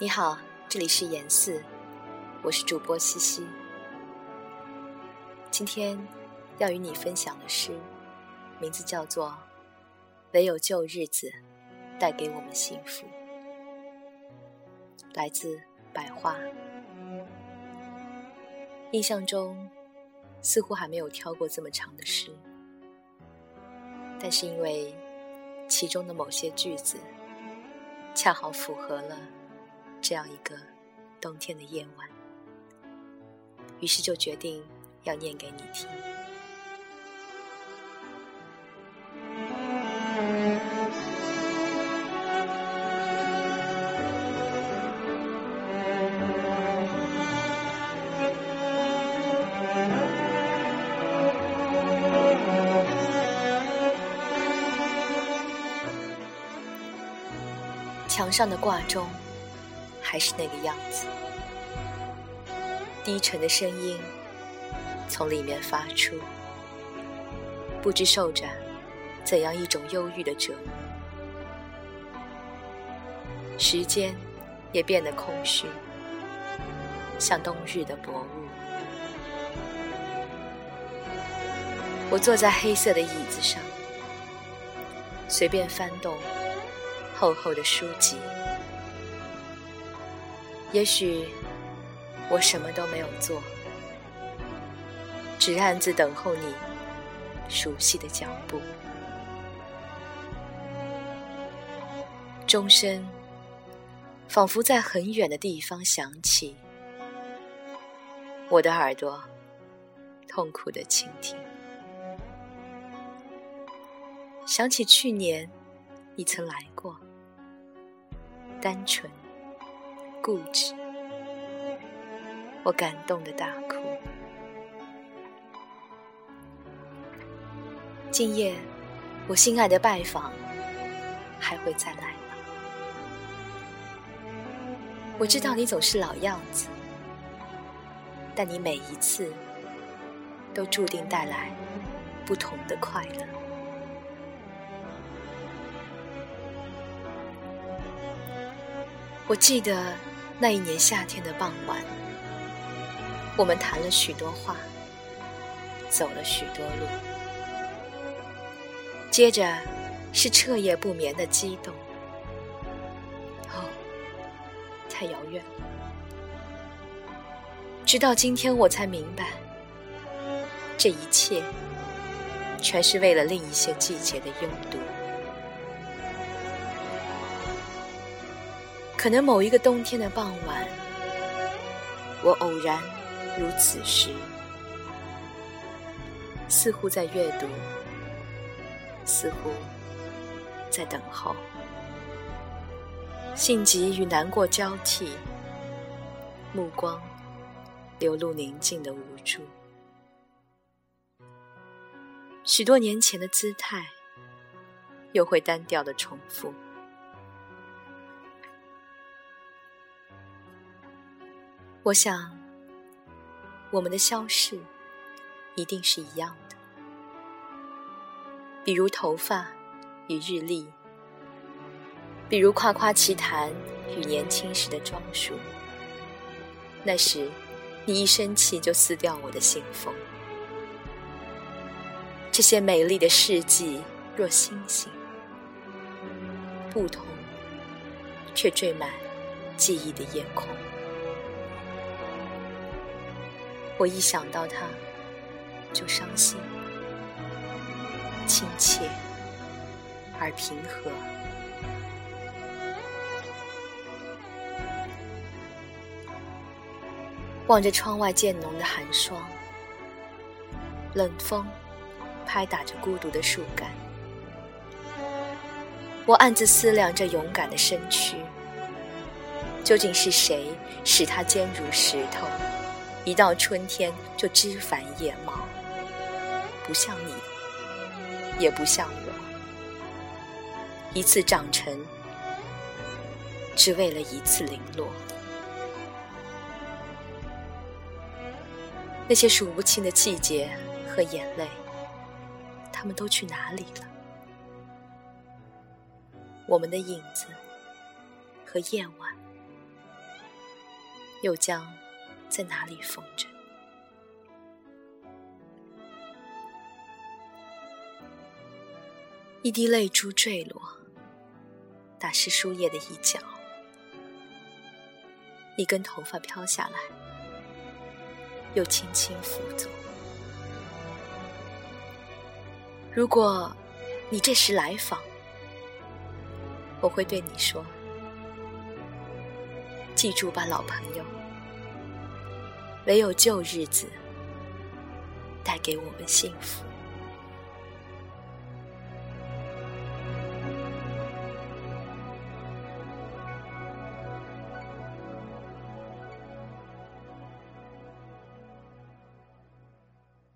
你好，这里是严四，我是主播西西。今天要与你分享的诗，名字叫做《唯有旧日子带给我们幸福》，来自百花。印象中似乎还没有挑过这么长的诗，但是因为其中的某些句子，恰好符合了。这样一个冬天的夜晚，于是就决定要念给你听。墙上的挂钟。还是那个样子，低沉的声音从里面发出，不知受着怎样一种忧郁的折磨。时间也变得空虚，像冬日的薄雾。我坐在黑色的椅子上，随便翻动厚厚的书籍。也许我什么都没有做，只暗自等候你熟悉的脚步。钟声仿佛在很远的地方响起，我的耳朵痛苦的倾听，想起去年你曾来过，单纯。固执，我感动的大哭。今夜，我心爱的拜访还会再来吗？我知道你总是老样子，但你每一次都注定带来不同的快乐。我记得。那一年夏天的傍晚，我们谈了许多话，走了许多路，接着是彻夜不眠的激动。哦，太遥远了。直到今天，我才明白，这一切全是为了另一些季节的拥堵。可能某一个冬天的傍晚，我偶然如此时，似乎在阅读，似乎在等候，性急与难过交替，目光流露宁静的无助，许多年前的姿态，又会单调的重复。我想，我们的消逝一定是一样的。比如头发与日历，比如夸夸其谈与年轻时的装束。那时，你一生气就撕掉我的信封。这些美丽的事迹若星星，不同，却缀满记忆的夜空。我一想到他，就伤心，亲切而平和。望着窗外渐浓的寒霜，冷风拍打着孤独的树干，我暗自思量：这勇敢的身躯，究竟是谁使它坚如石头？一到春天就枝繁叶茂，不像你，也不像我。一次长成，只为了一次零落。那些数不清的季节和眼泪，他们都去哪里了？我们的影子和夜晚，又将在哪里风筝？一滴泪珠坠落，打湿书页的一角；一根头发飘下来，又轻轻拂走。如果你这时来访，我会对你说：“记住吧，老朋友，唯有旧日子带给我们幸福。”